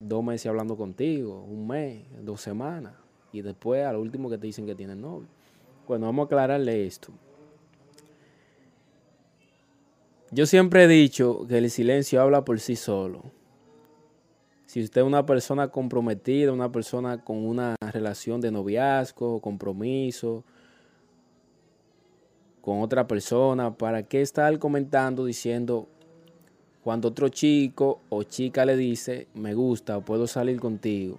Dos meses hablando contigo, un mes, dos semanas, y después a lo último que te dicen que tienen novio. Bueno, vamos a aclararle esto. Yo siempre he dicho que el silencio habla por sí solo. Si usted es una persona comprometida, una persona con una relación de noviazgo, compromiso con otra persona, ¿para qué estar comentando diciendo cuando otro chico o chica le dice, me gusta, puedo salir contigo?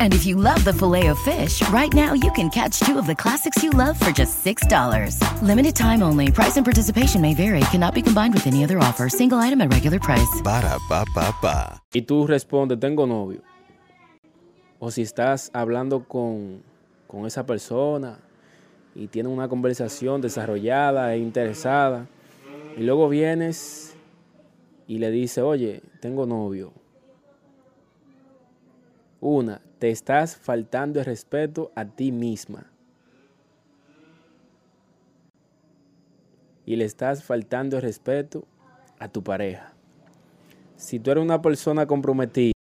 And if you love the filet of fish, right now you can catch two of the classics you love for just $6. Limited time only. Price and participation may vary. Cannot be combined with any other offer. Single item at regular price. Ba da ba ba ba. Y tú respondes, tengo novio. O si estás hablando con, con esa persona y tienen una conversación desarrollada e interesada, y luego vienes y le dices, oye, tengo novio. Una, te estás faltando el respeto a ti misma. Y le estás faltando el respeto a tu pareja. Si tú eres una persona comprometida,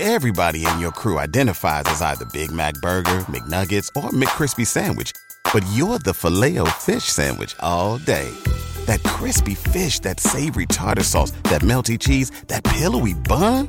Everybody in your crew identifies as either Big Mac Burger, McNuggets, or McCrispy Sandwich. But you're the filet fish Sandwich all day. That crispy fish, that savory tartar sauce, that melty cheese, that pillowy bun.